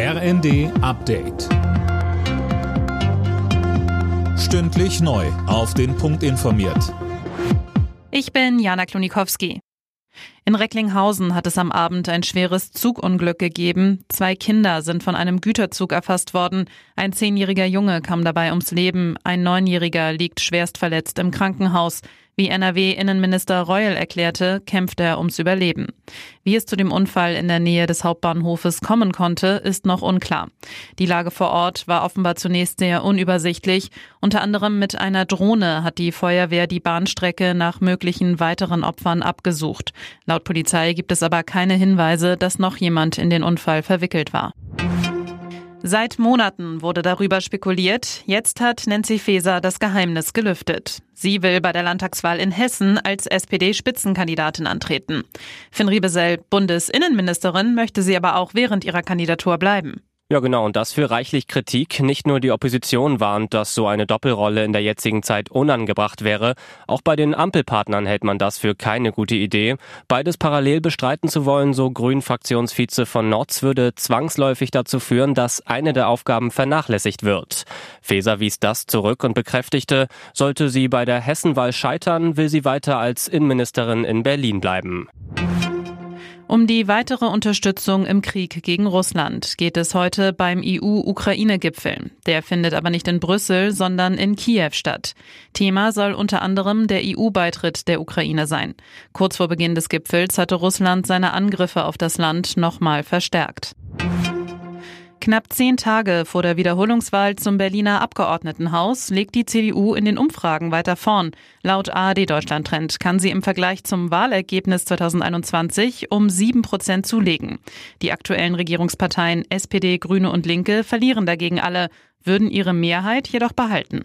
RND Update. Stündlich neu. Auf den Punkt informiert. Ich bin Jana Klonikowski. In Recklinghausen hat es am Abend ein schweres Zugunglück gegeben. Zwei Kinder sind von einem Güterzug erfasst worden. Ein zehnjähriger Junge kam dabei ums Leben. Ein neunjähriger liegt schwerst verletzt im Krankenhaus. Wie NRW-Innenminister Reul erklärte, kämpft er ums Überleben. Wie es zu dem Unfall in der Nähe des Hauptbahnhofes kommen konnte, ist noch unklar. Die Lage vor Ort war offenbar zunächst sehr unübersichtlich. Unter anderem mit einer Drohne hat die Feuerwehr die Bahnstrecke nach möglichen weiteren Opfern abgesucht. Laut Polizei gibt es aber keine Hinweise, dass noch jemand in den Unfall verwickelt war. Seit Monaten wurde darüber spekuliert. Jetzt hat Nancy Faeser das Geheimnis gelüftet. Sie will bei der Landtagswahl in Hessen als SPD-Spitzenkandidatin antreten. Finn Riebesell, Bundesinnenministerin, möchte sie aber auch während ihrer Kandidatur bleiben. Ja, genau, und das für reichlich Kritik. Nicht nur die Opposition warnt, dass so eine Doppelrolle in der jetzigen Zeit unangebracht wäre. Auch bei den Ampelpartnern hält man das für keine gute Idee. Beides parallel bestreiten zu wollen, so Grün-Fraktionsvize von Notz, würde zwangsläufig dazu führen, dass eine der Aufgaben vernachlässigt wird. Feser wies das zurück und bekräftigte, sollte sie bei der Hessenwahl scheitern, will sie weiter als Innenministerin in Berlin bleiben. Um die weitere Unterstützung im Krieg gegen Russland geht es heute beim EU-Ukraine-Gipfel. Der findet aber nicht in Brüssel, sondern in Kiew statt. Thema soll unter anderem der EU-Beitritt der Ukraine sein. Kurz vor Beginn des Gipfels hatte Russland seine Angriffe auf das Land nochmal verstärkt. Knapp zehn Tage vor der Wiederholungswahl zum Berliner Abgeordnetenhaus legt die CDU in den Umfragen weiter vorn. Laut ARD Deutschland Trend kann sie im Vergleich zum Wahlergebnis 2021 um sieben Prozent zulegen. Die aktuellen Regierungsparteien SPD, Grüne und Linke verlieren dagegen alle, würden ihre Mehrheit jedoch behalten.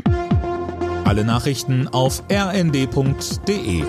Alle Nachrichten auf rnd.de